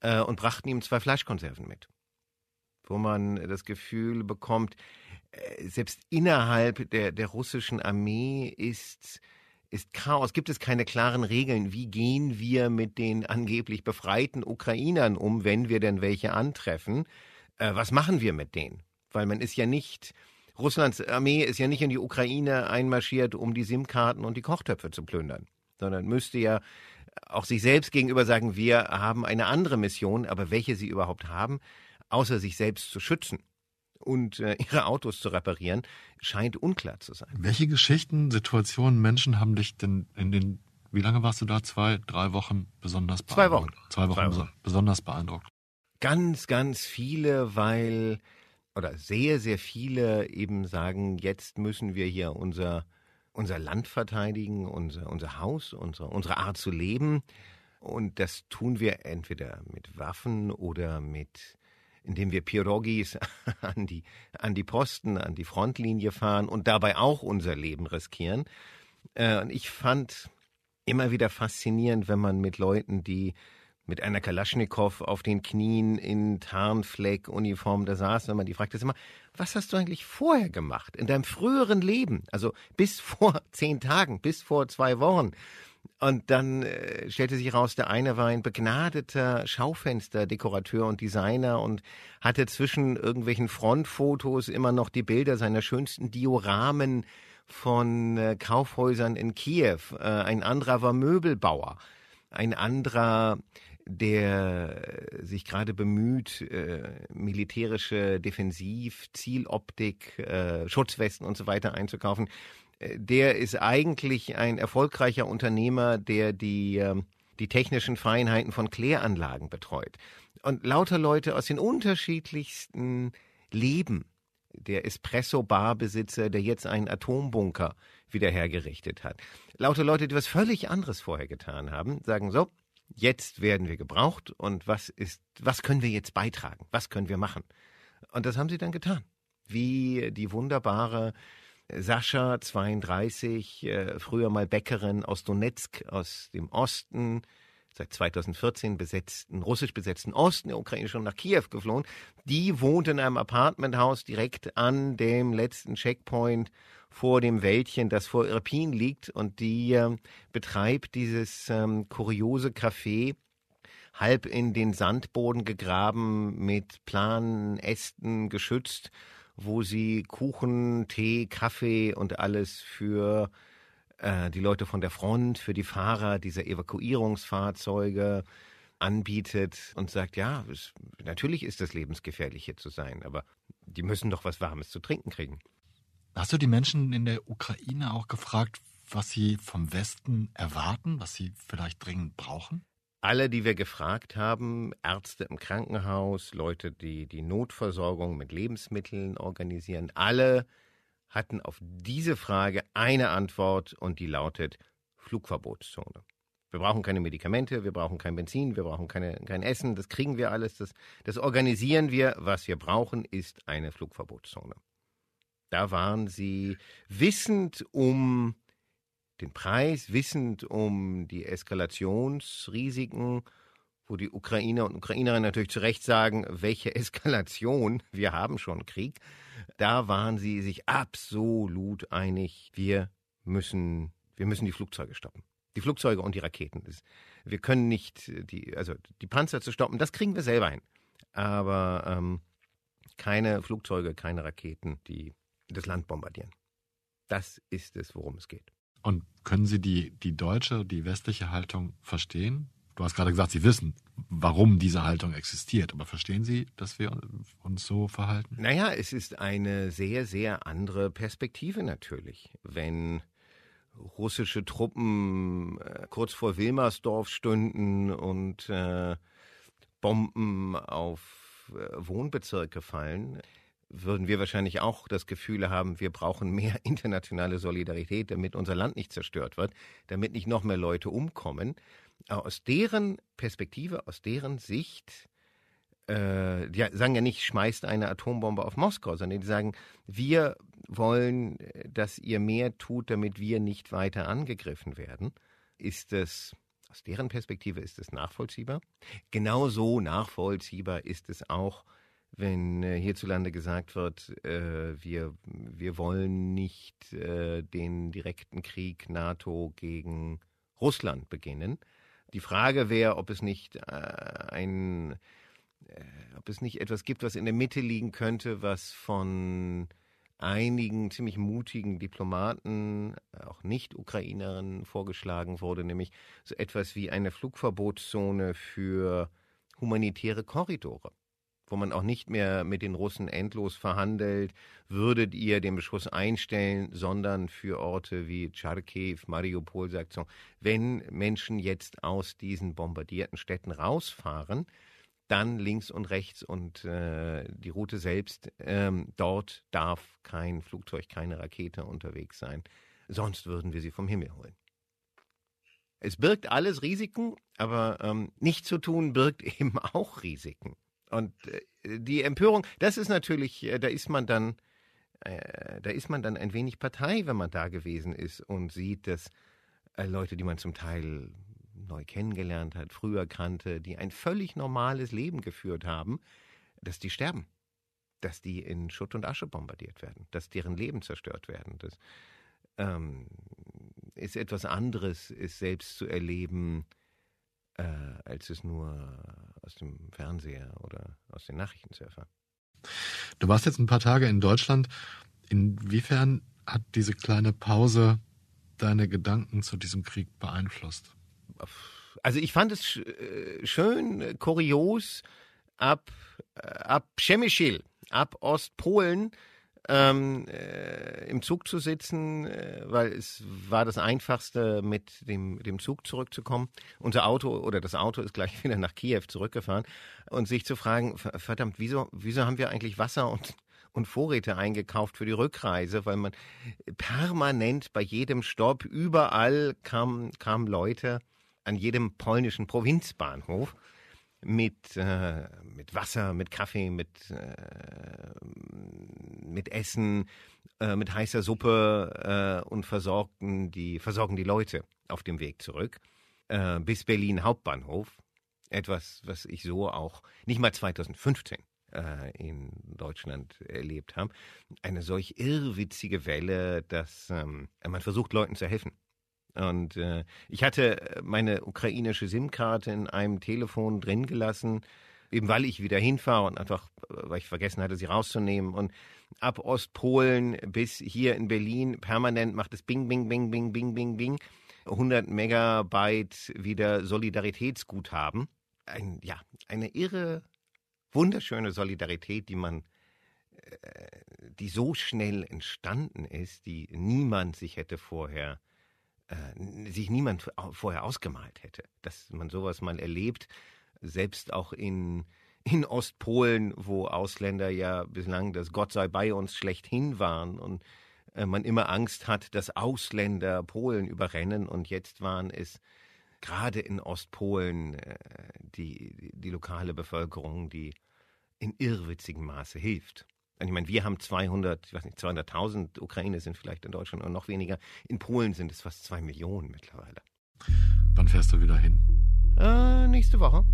Speaker 2: äh, und brachten ihm zwei Fleischkonserven mit. Wo man das Gefühl bekommt, selbst innerhalb der, der russischen Armee ist, ist Chaos. Gibt es keine klaren Regeln? Wie gehen wir mit den angeblich befreiten Ukrainern um, wenn wir denn welche antreffen? Äh, was machen wir mit denen? Weil man ist ja nicht, Russlands Armee ist ja nicht in die Ukraine einmarschiert, um die SIM-Karten und die Kochtöpfe zu plündern, sondern müsste ja auch sich selbst gegenüber sagen, wir haben eine andere Mission, aber welche sie überhaupt haben, außer sich selbst zu schützen und äh, ihre Autos zu reparieren, scheint unklar zu sein.
Speaker 1: Welche Geschichten, Situationen, Menschen haben dich denn in den, wie lange warst du da? Zwei, drei Wochen besonders
Speaker 2: beeindruckt?
Speaker 1: Zwei Wochen. Zwei Wochen, Zwei Wochen. besonders beeindruckt.
Speaker 2: Ganz, ganz viele, weil, oder sehr, sehr viele eben sagen, jetzt müssen wir hier unser, unser Land verteidigen, unser, unser Haus, unsere, unsere Art zu leben. Und das tun wir entweder mit Waffen oder mit indem wir Pirogis an die, an die Posten, an die Frontlinie fahren und dabei auch unser Leben riskieren. Äh, und ich fand immer wieder faszinierend, wenn man mit Leuten, die mit einer Kalaschnikow auf den Knien in Tarnfleck-Uniform da saß, wenn man die fragte, immer, was hast du eigentlich vorher gemacht, in deinem früheren Leben, also bis vor zehn Tagen, bis vor zwei Wochen? Und dann äh, stellte sich heraus, der eine war ein begnadeter Schaufensterdekorateur und Designer und hatte zwischen irgendwelchen Frontfotos immer noch die Bilder seiner schönsten Dioramen von äh, Kaufhäusern in Kiew. Äh, ein anderer war Möbelbauer. Ein anderer der sich gerade bemüht, äh, militärische Defensiv, Zieloptik, äh, Schutzwesten und so weiter einzukaufen der ist eigentlich ein erfolgreicher Unternehmer, der die, ähm, die technischen Feinheiten von Kläranlagen betreut. Und lauter Leute aus den unterschiedlichsten Leben. Der Espresso-Bar-Besitzer, der jetzt einen Atombunker wieder hergerichtet hat. Lauter Leute, die was völlig anderes vorher getan haben, sagen so, jetzt werden wir gebraucht und was ist, was können wir jetzt beitragen? Was können wir machen? Und das haben sie dann getan. Wie die wunderbare Sascha, 32, äh, früher mal Bäckerin aus Donetsk, aus dem Osten, seit 2014 besetzten, russisch besetzten Osten der Ukraine schon nach Kiew geflohen. Die wohnt in einem Apartmenthaus direkt an dem letzten Checkpoint vor dem Wäldchen, das vor Irpin liegt. Und die äh, betreibt dieses ähm, kuriose Café, halb in den Sandboden gegraben, mit Planen, Ästen geschützt wo sie Kuchen, Tee, Kaffee und alles für äh, die Leute von der Front, für die Fahrer dieser Evakuierungsfahrzeuge anbietet und sagt, ja, es, natürlich ist das lebensgefährlich hier zu sein, aber die müssen doch was Warmes zu trinken kriegen.
Speaker 1: Hast du die Menschen in der Ukraine auch gefragt, was sie vom Westen erwarten, was sie vielleicht dringend brauchen?
Speaker 2: Alle, die wir gefragt haben, Ärzte im Krankenhaus, Leute, die die Notversorgung mit Lebensmitteln organisieren, alle hatten auf diese Frage eine Antwort und die lautet Flugverbotszone. Wir brauchen keine Medikamente, wir brauchen kein Benzin, wir brauchen keine, kein Essen, das kriegen wir alles, das, das organisieren wir. Was wir brauchen, ist eine Flugverbotszone. Da waren sie wissend um den Preis, wissend um die Eskalationsrisiken, wo die Ukrainer und Ukrainerinnen natürlich zu Recht sagen, welche Eskalation, wir haben schon Krieg. Da waren sie sich absolut einig, wir müssen, wir müssen die Flugzeuge stoppen. Die Flugzeuge und die Raketen. wir können nicht, die, also die Panzer zu stoppen, das kriegen wir selber hin. Aber ähm, keine Flugzeuge, keine Raketen, die das Land bombardieren. Das ist es, worum es geht.
Speaker 1: Und können Sie die, die deutsche, die westliche Haltung verstehen? Du hast gerade gesagt, Sie wissen, warum diese Haltung existiert. Aber verstehen Sie, dass wir uns so verhalten?
Speaker 2: Naja, es ist eine sehr, sehr andere Perspektive natürlich. Wenn russische Truppen äh, kurz vor Wilmersdorf stünden und äh, Bomben auf äh, Wohnbezirke fallen, würden wir wahrscheinlich auch das Gefühl haben, wir brauchen mehr internationale Solidarität, damit unser Land nicht zerstört wird, damit nicht noch mehr Leute umkommen. Aber aus deren Perspektive, aus deren Sicht, äh, die sagen ja nicht, schmeißt eine Atombombe auf Moskau, sondern die sagen, wir wollen, dass ihr mehr tut, damit wir nicht weiter angegriffen werden. Ist es aus deren Perspektive ist es nachvollziehbar. Genauso nachvollziehbar ist es auch wenn äh, hierzulande gesagt wird, äh, wir, wir wollen nicht äh, den direkten Krieg NATO gegen Russland beginnen. Die Frage wäre, ob es nicht äh, ein, äh, ob es nicht etwas gibt, was in der Mitte liegen könnte, was von einigen ziemlich mutigen Diplomaten, auch Nicht-Ukrainerinnen, vorgeschlagen wurde, nämlich so etwas wie eine Flugverbotszone für humanitäre Korridore wo man auch nicht mehr mit den Russen endlos verhandelt, würdet ihr den Beschuss einstellen, sondern für Orte wie Charkiw, Mariupol sagt so, wenn Menschen jetzt aus diesen bombardierten Städten rausfahren, dann links und rechts und äh, die Route selbst, ähm, dort darf kein Flugzeug, keine Rakete unterwegs sein. Sonst würden wir sie vom Himmel holen. Es birgt alles Risiken, aber ähm, nicht zu tun birgt eben auch Risiken. Und äh, die Empörung, das ist natürlich, äh, da ist man dann, äh, da ist man dann ein wenig Partei, wenn man da gewesen ist und sieht, dass Leute, die man zum Teil neu kennengelernt hat, früher kannte, die ein völlig normales Leben geführt haben, dass die sterben. Dass die in Schutt und Asche bombardiert werden, dass deren Leben zerstört werden. Das ähm, ist etwas anderes, ist selbst zu erleben, äh, als es nur aus dem Fernseher oder aus den Nachrichten zu erfahren.
Speaker 1: Du warst jetzt ein paar Tage in Deutschland. Inwiefern hat diese kleine Pause deine Gedanken zu diesem Krieg beeinflusst?
Speaker 2: Also ich fand es äh, schön, äh, kurios, ab, äh, ab Przemyśl, ab Ostpolen, ähm, äh, im Zug zu sitzen, äh, weil es war das Einfachste, mit dem, dem Zug zurückzukommen. Unser Auto oder das Auto ist gleich wieder nach Kiew zurückgefahren und sich zu fragen, verdammt, wieso, wieso haben wir eigentlich Wasser und und Vorräte eingekauft für die Rückreise, weil man permanent bei jedem Stopp überall kam, kamen Leute an jedem polnischen Provinzbahnhof mit, äh, mit Wasser, mit Kaffee, mit, äh, mit Essen, äh, mit heißer Suppe äh, und versorgten die, versorgen die Leute auf dem Weg zurück äh, bis Berlin Hauptbahnhof. Etwas, was ich so auch nicht mal 2015 äh, in Deutschland erlebt habe. Eine solch irrwitzige Welle, dass ähm, man versucht, Leuten zu helfen. Und äh, ich hatte meine ukrainische SIM-Karte in einem Telefon drin gelassen, eben weil ich wieder hinfahre und einfach, weil ich vergessen hatte, sie rauszunehmen. Und ab Ostpolen bis hier in Berlin permanent macht es Bing, Bing, Bing, Bing, Bing, Bing, Bing. 100 Megabyte wieder Solidaritätsguthaben. Ein, ja, eine irre, wunderschöne Solidarität, die man äh, die so schnell entstanden ist, die niemand sich hätte vorher äh, sich niemand vorher ausgemalt hätte, dass man sowas mal erlebt, selbst auch in in Ostpolen, wo Ausländer ja bislang das Gott sei bei uns schlechthin waren und äh, man immer Angst hat, dass Ausländer Polen überrennen und jetzt waren es gerade in Ostpolen äh, die, die lokale Bevölkerung, die in irrwitzigem Maße hilft. Ich meine, wir haben 200, ich weiß nicht, 200.000 Ukrainer sind vielleicht in Deutschland und noch weniger. In Polen sind es fast zwei Millionen mittlerweile.
Speaker 1: Wann fährst du wieder hin?
Speaker 2: Äh, nächste Woche.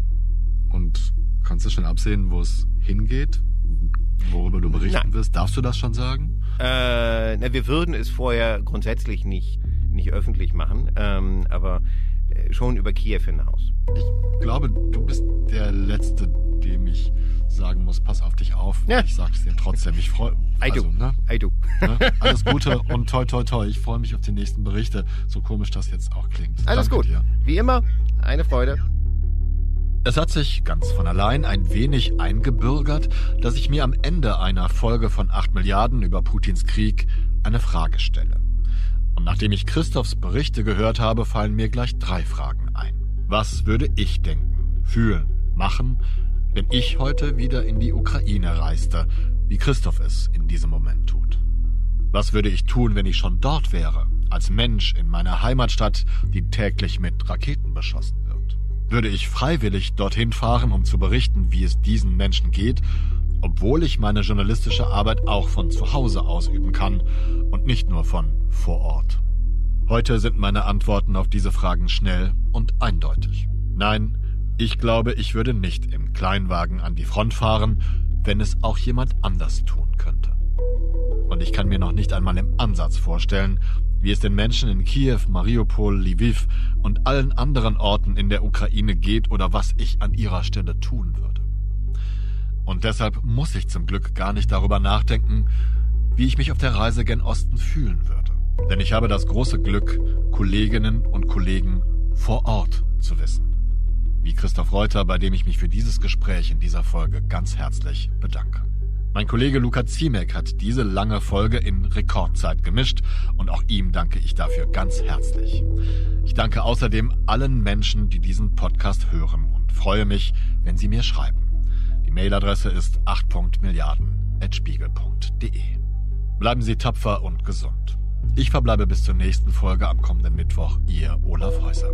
Speaker 1: Und kannst du schon absehen, wo es hingeht? Worüber du berichten Nein. wirst? Darfst du das schon sagen?
Speaker 2: Äh, na, wir würden es vorher grundsätzlich nicht, nicht öffentlich machen, ähm, aber schon über Kiew hinaus.
Speaker 1: Ich glaube, du bist der Letzte, dem ich sagen muss, pass auf dich auf. Ja. Ich sag's dir trotzdem. Ich freue
Speaker 2: also. Ne?
Speaker 1: Ne? Alles Gute und toi toi toi. Ich freue mich auf die nächsten Berichte, so komisch das jetzt auch klingt.
Speaker 2: Alles Danke gut. Dir. Wie immer, eine Freude.
Speaker 1: Es hat sich ganz von allein ein wenig eingebürgert, dass ich mir am Ende einer Folge von 8 Milliarden über Putins Krieg eine Frage stelle. Und nachdem ich Christophs Berichte gehört habe, fallen mir gleich drei Fragen ein. Was würde ich denken, fühlen, machen, wenn ich heute wieder in die Ukraine reiste, wie Christoph es in diesem Moment tut? Was würde ich tun, wenn ich schon dort wäre, als Mensch in meiner Heimatstadt, die täglich mit Raketen beschossen wird? Würde ich freiwillig dorthin fahren, um zu berichten, wie es diesen Menschen geht, obwohl ich meine journalistische Arbeit auch von zu Hause ausüben kann und nicht nur von vor Ort? Heute sind meine Antworten auf diese Fragen schnell und eindeutig. Nein, ich glaube, ich würde nicht im Kleinwagen an die Front fahren, wenn es auch jemand anders tun könnte. Und ich kann mir noch nicht einmal im Ansatz vorstellen, wie es den Menschen in Kiew, Mariupol, Lviv und allen anderen Orten in der Ukraine geht oder was ich an ihrer Stelle tun würde. Und deshalb muss ich zum Glück gar nicht darüber nachdenken, wie ich mich auf der Reise gen Osten fühlen würde. Denn ich habe das große Glück, Kolleginnen und Kollegen vor Ort zu wissen. Wie Christoph Reuter, bei dem ich mich für dieses Gespräch in dieser Folge ganz herzlich bedanke. Mein Kollege Luca Ziemek hat diese lange Folge in Rekordzeit gemischt und auch ihm danke ich dafür ganz herzlich. Ich danke außerdem allen Menschen, die diesen Podcast hören und freue mich, wenn sie mir schreiben. Die Mailadresse ist 8.milliarden.spiegel.de. Bleiben Sie tapfer und gesund. Ich verbleibe bis zur nächsten Folge am kommenden Mittwoch, Ihr Olaf Häuser.